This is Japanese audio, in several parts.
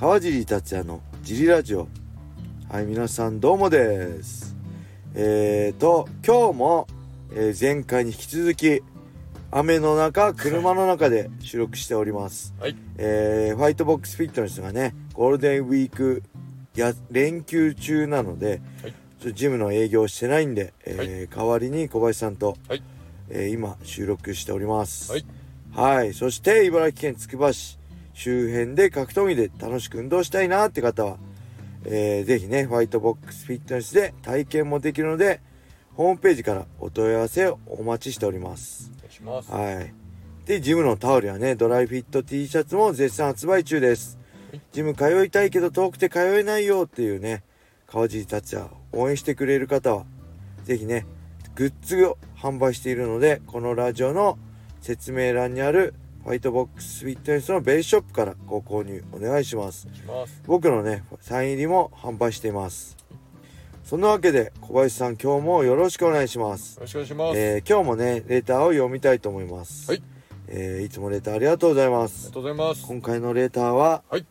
川尻達也のジリラジオ。はい皆さんどうもです。えーと今日も、えー前回に引き続き雨の中車の中で収録しております。はい。えーファイトボックスフィットネスがねゴールデンウィークや連休中なので、はい。ジムの営業してないんで、えー代わりに小林さんと、はい。えー今収録しております。はい。はい。そして茨城県つくば市周辺で格闘技で楽しく運動したいなって方は、えーぜひねファイトボックスフィットネスで体験もできるのでホームページからお問い合わせをお待ちしておりますます。はい。で、ジムのタオルやね、ドライフィット T シャツも絶賛発売中ですはい。ジム通いたいけど遠くて通えないよっていうね、川尻達也を応援してくれる方は、ぜひね、グッズを販売しているので、このラジオの説明欄にあるファイトボックスフィットネスのベースショップからご購入お願いします。ます。僕のね、サイン入りも販売しています。そんなわけで、小林さん今日もよろしくお願いします。よろしくお願いします。えー今日もねレターを読みたいと思います、はいえーいつもレターありがとうございまありすがとうございます。今回のレターは、はい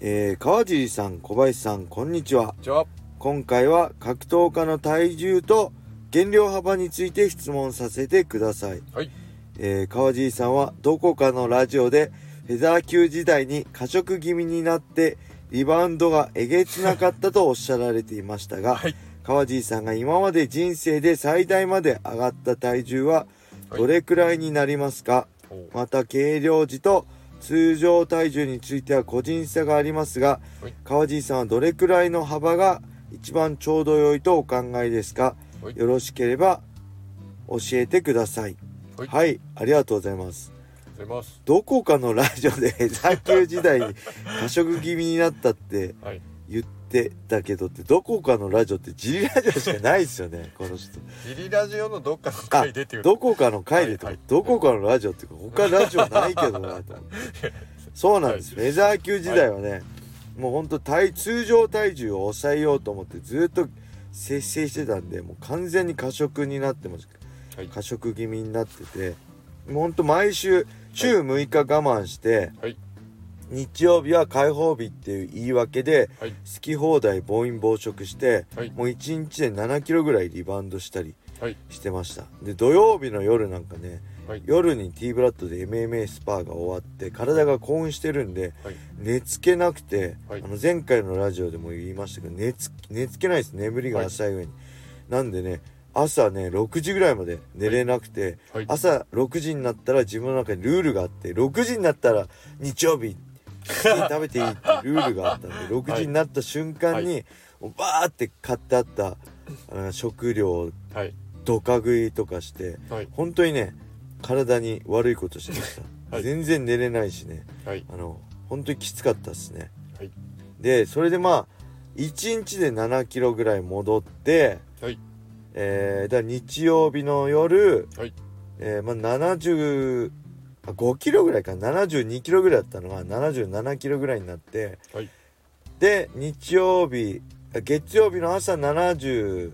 えー川尻さん小林さんこんにちはじゃあ、今回は格闘家の体重と減量幅について質問させてください、はい。えー川尻さんはどこかのラジオでフェザー級時代に過食気味になってリバウンドがえげつなかったとおっしゃられていましたが、はい。川尻さんが今まで人生で最大まで上がった体重ははい。どれくらいになりますか、おう。また計量時と通常体重については個人差がありますが、はい。川尻さんはどれくらいの幅が一番ちょうど良いとお考えですか、はい。よろしければ教えてくださいはいはい、ありがとうございます。どこかのラジオで 野球時代に 過食気味になったってはい。言ってたけどってどこかのラジオってジリラジオしかないですよね この人ジリラジオのどっかのあ回でっていう。どこかの回でとか、はいはいどこかのラジオっていうか他ラジオないけどなと思ってそうなんです、フェザー級時代はね、もうほんと体通常体重を抑えようと思ってずっと節制してたんでもう完全に過食になってますはい。過食気味になっててもうほんと毎週週6日我慢して、はい。日曜日は開放日っていう言い訳ではい。好き放題暴飲暴食して、はいもう1日で7キロぐらいリバウンドしたりはい。してましたで土曜日の夜なんかねはい。夜に T ブラッドで MMA スパーが終わって体が興奮してるんではい。寝つけなくて、はいあの前回のラジオでも言いましたけど寝つ寝つけないです眠りが浅い上に、なんでね朝ね6時ぐらいまで寝れなくて、はい。朝6時になったら自分の中にルールがあって6時になったら日曜日食べていいってルールがあったんで6時になった瞬間に、もうバーって買ってあったあの食料をはい。ドカ食いとかしてはい。本当にね体に悪いことしてました、はい全然寝れないしねはい。あの本当にきつかったですねはい。でそれでまあ1日で7キロぐらい戻ってはい。えー、だ日曜日の夜、はい。えー、まあ70あ5キロぐらいか72キロぐらいだったのが77キロぐらいになってはい。で日曜日あ月曜日の朝76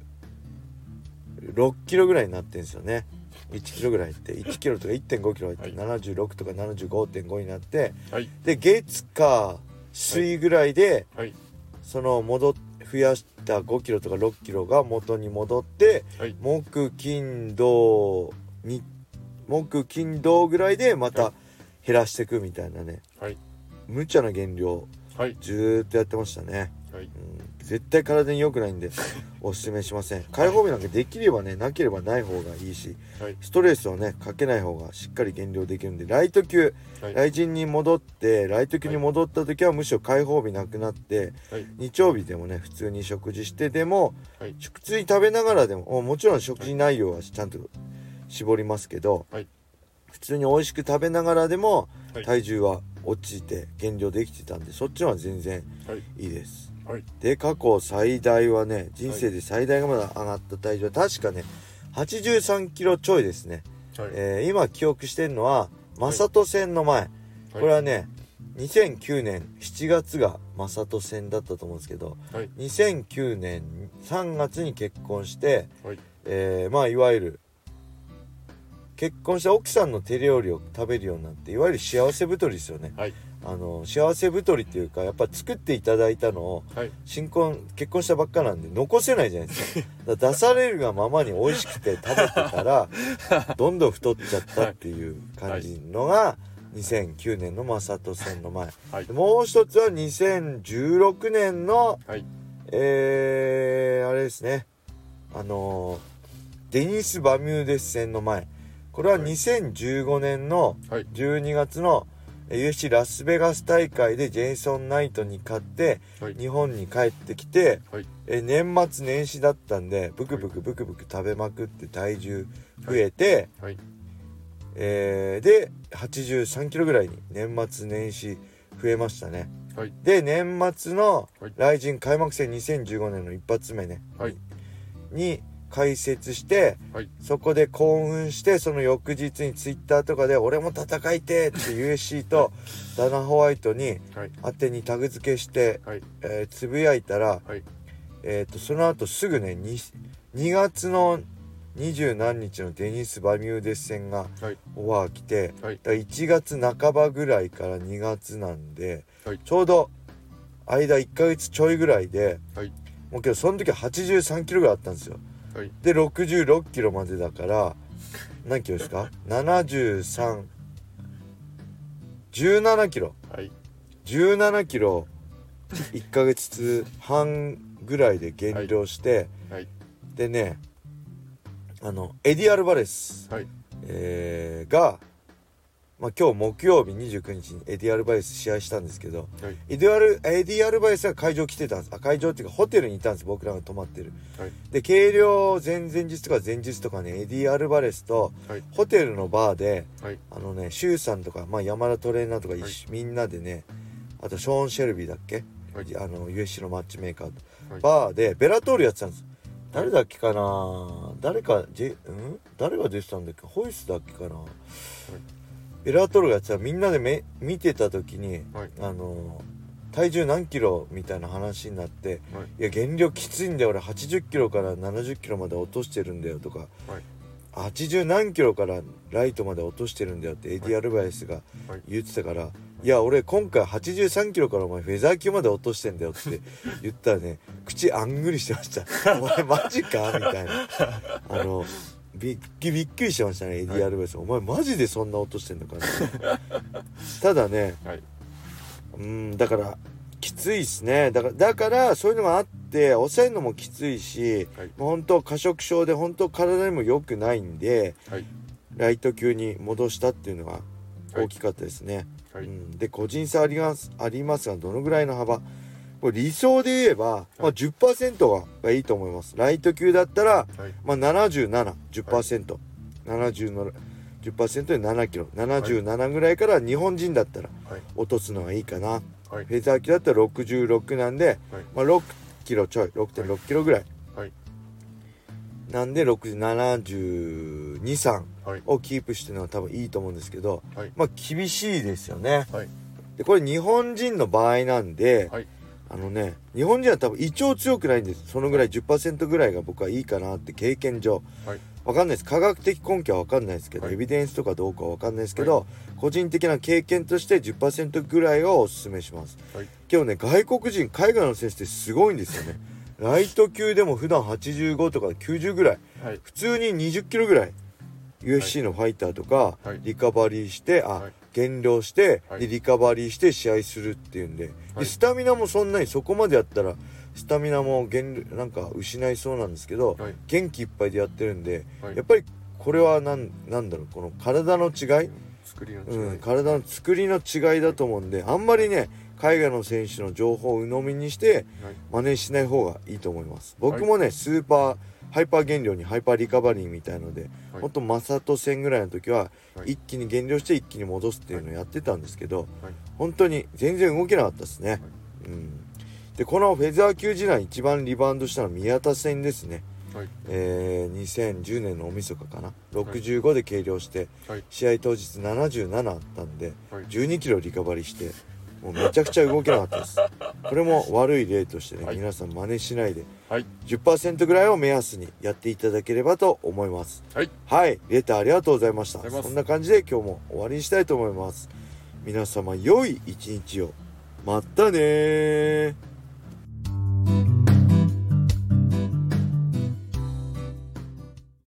キロぐらいになってんですよね1キロぐらいって1キロとか1.5キロ入ってはい76とか75.5になってはい。で月火水ぐらいではい。その戻っ増やした5キロとか6キロが元に戻ってはい。木金土に木金土ぐらいでまはた減らしていくみたいなねはい。無茶な減量はい。ずーっとやってましたね、はい。うん、絶対体に良くないんでおすすめしません開放日なんかできればねなければない方がいいしはい。ストレスをねかけない方がしっかり減量できるんでライト級はい。ライジンに戻ってライト級に戻った時はむしろ開放日なくなってはい。日曜日でもね普通に食事してでもはい。普通に食べながらでももちろん食事内容はちゃんと絞りますけど、はい普通に美味しく食べながらでもはい。体重は落ちて減量できてたんでそっちの方が全然はい。いいですはい。で過去最大はね人生で最大がまだ上がった体重は確かね83キロちょいですね、はい。えー今記憶してるのは正人戦の前、これはね2009年7月が正人戦だったと思うんですけどはい。2009年3月に結婚して、はい。えーまあいわゆる結婚した奥さんの手料理を食べるようになっていわゆる幸せ太りですよねはいあの幸せ太りっていうかやっぱ作っていただいたのをはい。新婚結婚したばっかなんで残せないじゃないですか。出されるがままに美味しくて食べてたら どんどん太っちゃったっていう感じのが2009年の正人戦の前。はい。でもう一つは2016年のはい。えー、あれですね。あのデニス・バミューデス戦の前。これは2015年のはい。12月のえー UFC ラスベガス大会でジェイソン・ナイトに勝ってはい。日本に帰ってきて、はい。えー年末年始だったんでブクブクブクブク食べまくって体重増えて、はい。えーで83キロぐらいに年末年始増えましたね。はい。で年末のはい。来陣開幕戦2015年の一発目ね、はい。に解説してはい。そこで興奮してその翌日にツイッターとかで「俺も戦いて!」って USC と ダナ・ホワイトにはい。当てにタグ付けして、はい。えーつぶやいたら、はい。えー、とその後すぐね 2, 2月の二十何日のデニス・バミューデス戦がはい。オファー来てはい。だから1月半ばぐらいから2月なんで、はい。ちょうど間1ヶ月ちょいぐらいではい。もうけどその時は83キロぐらいあったんですよはい。で66キロまでだから何キロですか？73 17キロ。はい。17キロ1ヶ月半ぐらいで減量して、はい。でねあのエディ・アルバレス、はい。えーが、まあ、今日木曜日29日にエディ・アルバレス試合したんですけどはい。エディアルエディ・アルバレスが会場来てたんです。あ会場っていうかホテルにいたんです僕らが泊まってる。はい。で計量前々日とか前日とかねエディ・アルバレスとはい。ホテルのバーではい。あのねシュウさんとか、まあ、山田トレーナーとかみんなでねあとショーン・シェルビーだっけ、はい。あの USC のマッチメーカー。と、はい。バーでベラトールやってたんです。誰だっけかな？誰か、J、ん？誰が出てたんだっけ？ホイスだっけかな、ベラトールがやってたみんなでめ見てた時にはい。あの体重何キロみたいな話になってはい。いや減量きついんだよ俺80キロから70キロまで落としてるんだよとかはい。80何キロからライトまで落としてるんだよってエディ・アルバレスがはい。言ってたから、い、や俺今回83キロからお前フェザー級まで落としてんだよって 言ったらね口あんぐりしてました「お前マジか?」みたいな。あのびっきびっくりしてましたねエディ・アルバレス、お前マジでそんな落としてんのかな ただねはい。うんだからきついっすね。だからだからそういうのがあって抑えるのもきついし、はい。もう本当過食症で本当体にも良くないんではい。ライト級に戻したっていうのがはい大きかったですね、はい。うん、で個人差ありますありますがどのぐらいの幅？これ理想で言えば、まあ、10%ががいいと思います。ライト級だったら、はい。まあ、7710%、70の10%で7キロ。77ぐらいから日本人だったらはい。落とすのがいいかな、はい。フェザー級だったら66なんで、はい。まあ、6キロちょい。6.6キロぐらい、はい。なんで67273はい。をキープしてるのは多分いいと思うんですけど、はい。まあ厳しいですよね。はい。でこれ日本人の場合なんで、はいあのね日本人は多分胃腸強くないんです。そのぐらい10%ぐらいが僕はいいかなって経験上。はい。わかんないです。科学的根拠はわかんないですけど、はい。エビデンスとかどうかはわかんないですけど、個人的な経験として10%ぐらいをおすすめします。はい。今日ね外国人海外の選手ってすごいんですよね。ライト級でも普段85とか90ぐらい。はい。普通に20キロぐらい UFC のファイターとかはい。リカバリーして、あ、はい。減量して、リカバリーして試合するっていうんで,、はい。でスタミナもそんなにそこまでやったらスタミナも減なんか失いそうなんですけど、はい。元気いっぱいでやってるんで、はい。やっぱりこれはなんなんだろうこの体の違い、作りの違い、うん、体の作りの違いだと思うんであんまりね海外の選手の情報を鵜呑みにしてはい。真似しない方がいいと思います。僕もね、スーパーハイパー減量にハイパーリカバリーみたいので、はい。ほんとマサト戦ぐらいの時ははい。一気に減量して一気に戻すっていうのをやってたんですけど、はい。本当に全然動けなかったですね、うん、でこのフェザー級時代一番リバウンドしたのは宮田戦ですね。はい。えー2010年の大晦日かな。65で計量して、はい。試合当日77あったんで、はい。12キロリカバリーしてもうめちゃくちゃ動けなかったです。これも悪い例としてね、はい。皆さん真似しないではい。10%ぐらいを目安にやっていただければと思います。はい。はい。レターありがとうございました。そんな感じで今日も終わりにしたいと思います。皆様良い一日を。またねー